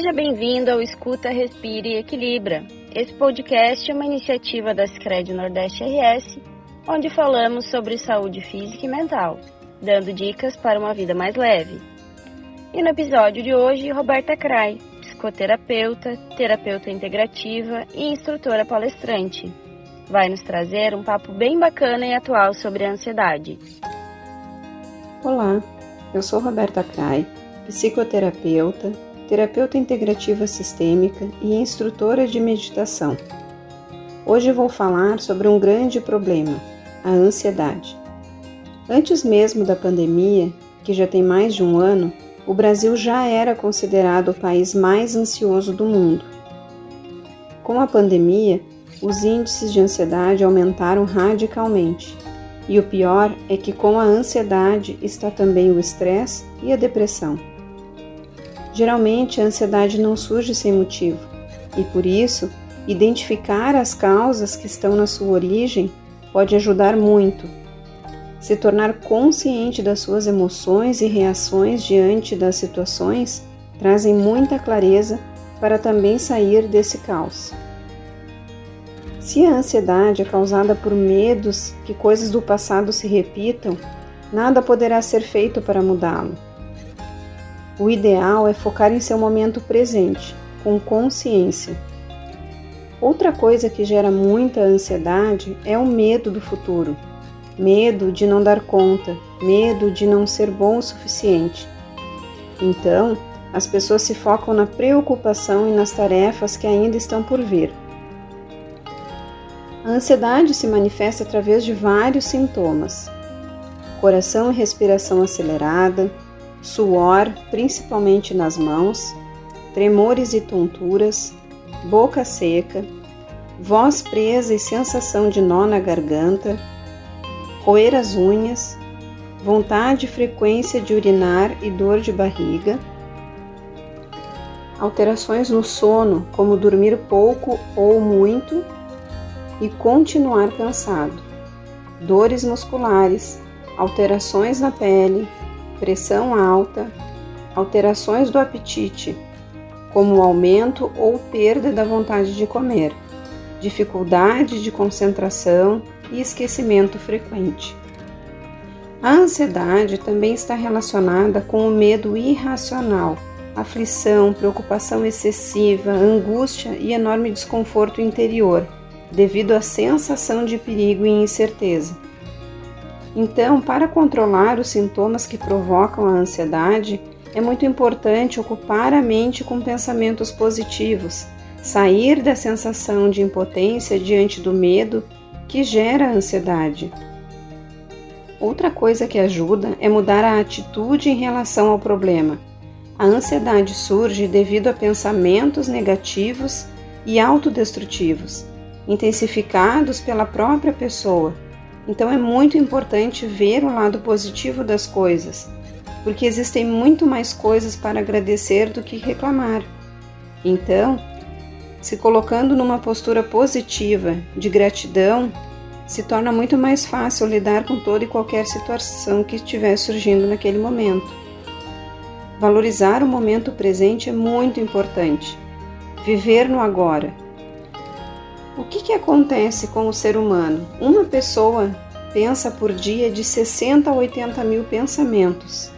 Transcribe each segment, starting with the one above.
Seja bem-vindo ao Escuta, Respire e Equilibra. Esse podcast é uma iniciativa da Scred Nordeste RS, onde falamos sobre saúde física e mental, dando dicas para uma vida mais leve. E no episódio de hoje, Roberta Cray, psicoterapeuta, terapeuta integrativa e instrutora palestrante, vai nos trazer um papo bem bacana e atual sobre a ansiedade. Olá, eu sou Roberta Cray, psicoterapeuta, terapeuta integrativa sistêmica e instrutora de meditação. Hoje vou falar sobre um grande problema, a ansiedade. Antes mesmo da pandemia, que já tem mais de um ano, o Brasil já era considerado o país mais ansioso do mundo. Com a pandemia, os índices de ansiedade aumentaram radicalmente. E o pior é que com a ansiedade está também o estresse e a depressão. Geralmente a ansiedade não surge sem motivo, e por isso, identificar as causas que estão na sua origem pode ajudar muito. Se tornar consciente das suas emoções e reações diante das situações trazem muita clareza para também sair desse caos. Se a ansiedade é causada por medos que coisas do passado se repitam, nada poderá ser feito para mudá-lo. O ideal é focar em seu momento presente, com consciência. Outra coisa que gera muita ansiedade é o medo do futuro. Medo de não dar conta, medo de não ser bom o suficiente. Então, as pessoas se focam na preocupação e nas tarefas que ainda estão por vir. A ansiedade se manifesta através de vários sintomas: coração e respiração acelerada, suor, principalmente nas mãos, tremores e tonturas, boca seca, voz presa e sensação de nó na garganta, roer as unhas, vontade e frequência de urinar e dor de barriga, alterações no sono, como dormir pouco ou muito e continuar cansado, dores musculares, alterações na pele, pressão alta, alterações do apetite, como aumento ou perda da vontade de comer, dificuldade de concentração e esquecimento frequente. A ansiedade também está relacionada com o medo irracional, aflição, preocupação excessiva, angústia e enorme desconforto interior, devido à sensação de perigo e incerteza. Então, para controlar os sintomas que provocam a ansiedade, é muito importante ocupar a mente com pensamentos positivos, sair da sensação de impotência diante do medo que gera a ansiedade. Outra coisa que ajuda é mudar a atitude em relação ao problema. A ansiedade surge devido a pensamentos negativos e autodestrutivos, intensificados pela própria pessoa então é muito importante ver o lado positivo das coisas, porque existem muito mais coisas para agradecer do que reclamar. Então, se colocando numa postura positiva de gratidão, se torna muito mais fácil lidar com toda e qualquer situação que estiver surgindo naquele momento. Valorizar o momento presente é muito importante. Viver no agora o que, que acontece com o ser humano? Uma pessoa pensa por dia de 60 a 80 mil pensamentos.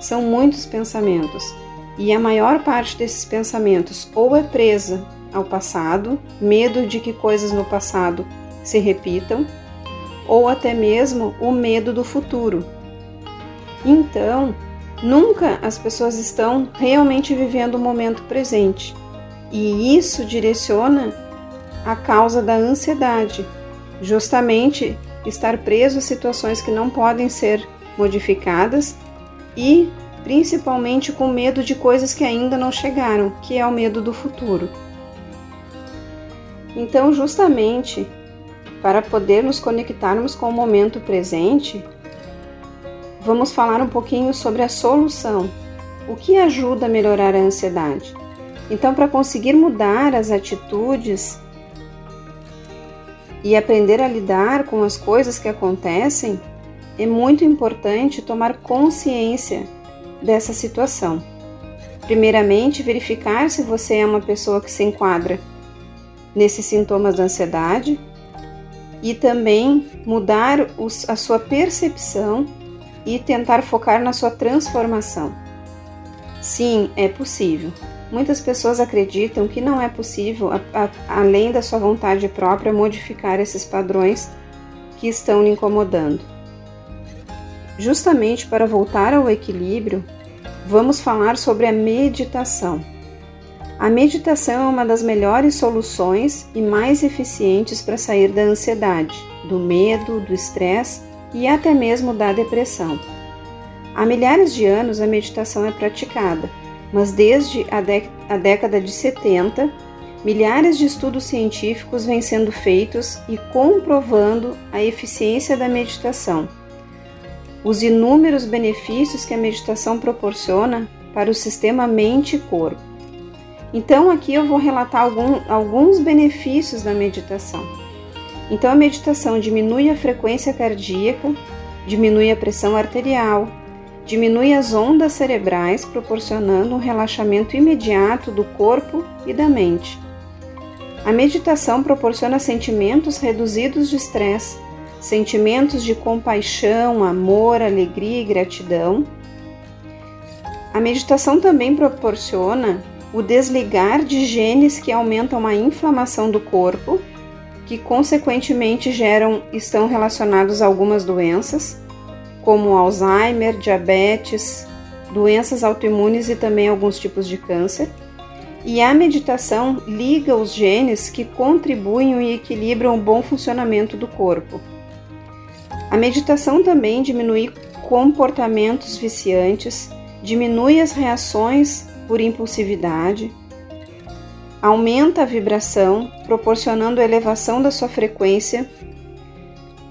São muitos pensamentos. E a maior parte desses pensamentos ou é presa ao passado, medo de que coisas no passado se repitam, ou até mesmo o medo do futuro. Então, nunca as pessoas estão realmente vivendo o momento presente. E isso direciona a causa da ansiedade, justamente estar preso a situações que não podem ser modificadas e principalmente com medo de coisas que ainda não chegaram, que é o medo do futuro. Então, justamente para poder nos conectarmos com o momento presente, vamos falar um pouquinho sobre a solução. O que ajuda a melhorar a ansiedade? Então, para conseguir mudar as atitudes e aprender a lidar com as coisas que acontecem, é muito importante tomar consciência dessa situação. Primeiramente, verificar se você é uma pessoa que se enquadra nesses sintomas da ansiedade e também mudar os, a sua percepção e tentar focar na sua transformação. Sim, é possível. Muitas pessoas acreditam que não é possível, a, a, além da sua vontade própria, modificar esses padrões que estão lhe incomodando. Justamente para voltar ao equilíbrio, vamos falar sobre a meditação. A meditação é uma das melhores soluções e mais eficientes para sair da ansiedade, do medo, do estresse e até mesmo da depressão. Há milhares de anos a meditação é praticada, mas desde a, a década de 70, milhares de estudos científicos vêm sendo feitos e comprovando a eficiência da meditação os inúmeros benefícios que a meditação proporciona para o sistema mente e corpo. Então, aqui eu vou relatar algum, alguns benefícios da meditação. Então, a meditação diminui a frequência cardíaca, diminui a pressão arterial, diminui as ondas cerebrais, proporcionando um relaxamento imediato do corpo e da mente. A meditação proporciona sentimentos reduzidos de estresse, sentimentos de compaixão, amor, alegria e gratidão. A meditação também proporciona o desligar de genes que aumentam a inflamação do corpo, que consequentemente geram estão relacionados a algumas doenças, como Alzheimer, diabetes, doenças autoimunes e também alguns tipos de câncer. E a meditação liga os genes que contribuem e equilibram o bom funcionamento do corpo. A meditação também diminui comportamentos viciantes, diminui as reações por impulsividade, aumenta a vibração, proporcionando elevação da sua frequência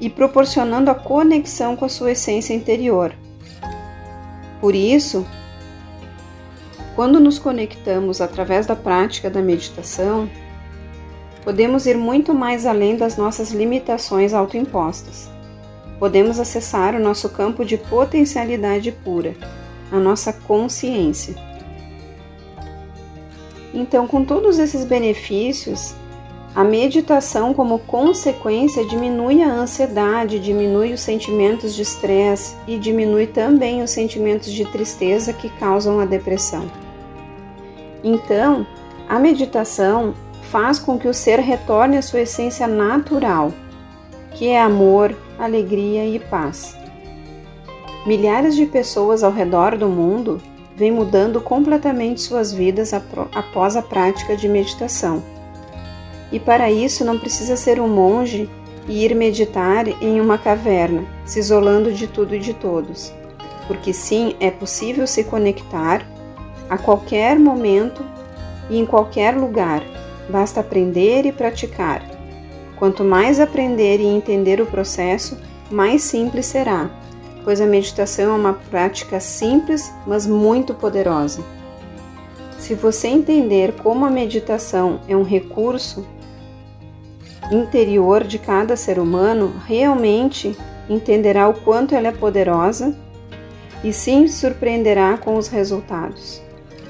e proporcionando a conexão com a sua essência interior. Por isso, quando nos conectamos através da prática da meditação, podemos ir muito mais além das nossas limitações autoimpostas podemos acessar o nosso campo de potencialidade pura, a nossa consciência. Então, com todos esses benefícios, a meditação, como consequência, diminui a ansiedade, diminui os sentimentos de estresse e diminui também os sentimentos de tristeza que causam a depressão. Então, a meditação faz com que o ser retorne à sua essência natural, que é amor, alegria e paz. Milhares de pessoas ao redor do mundo vêm mudando completamente suas vidas após a prática de meditação. E para isso não precisa ser um monge e ir meditar em uma caverna, se isolando de tudo e de todos, porque sim, é possível se conectar a qualquer momento e em qualquer lugar, basta aprender e praticar. Quanto mais aprender e entender o processo, mais simples será, pois a meditação é uma prática simples, mas muito poderosa. Se você entender como a meditação é um recurso interior de cada ser humano, realmente entenderá o quanto ela é poderosa e se surpreenderá com os resultados.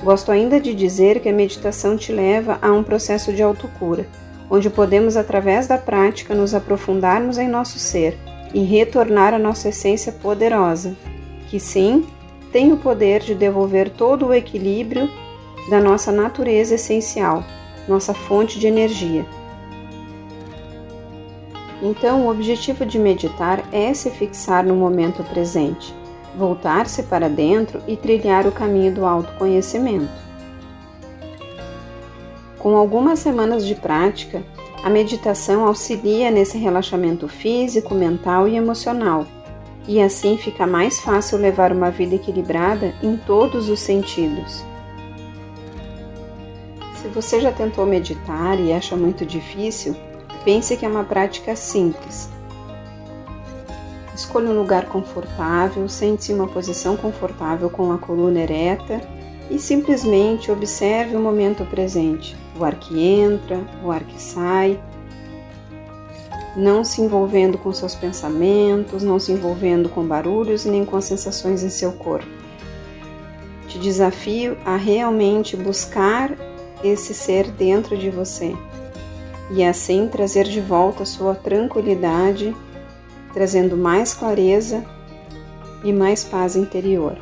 Gosto ainda de dizer que a meditação te leva a um processo de autocura onde podemos, através da prática, nos aprofundarmos em nosso ser e retornar à nossa essência poderosa, que sim, tem o poder de devolver todo o equilíbrio da nossa natureza essencial, nossa fonte de energia. Então, o objetivo de meditar é se fixar no momento presente, voltar-se para dentro e trilhar o caminho do autoconhecimento. Com algumas semanas de prática, a meditação auxilia nesse relaxamento físico, mental e emocional, e assim fica mais fácil levar uma vida equilibrada em todos os sentidos. Se você já tentou meditar e acha muito difícil, pense que é uma prática simples. Escolha um lugar confortável, sente-se em uma posição confortável com a coluna ereta e simplesmente observe o momento presente o ar que entra, o ar que sai, não se envolvendo com seus pensamentos, não se envolvendo com barulhos nem com as sensações em seu corpo. Te desafio a realmente buscar esse ser dentro de você e assim trazer de volta sua tranquilidade, trazendo mais clareza e mais paz interior.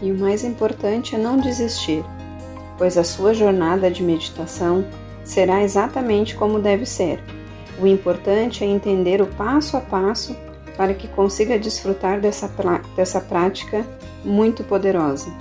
E o mais importante é não desistir, pois a sua jornada de meditação será exatamente como deve ser. O importante é entender o passo a passo para que consiga desfrutar dessa, dessa prática muito poderosa.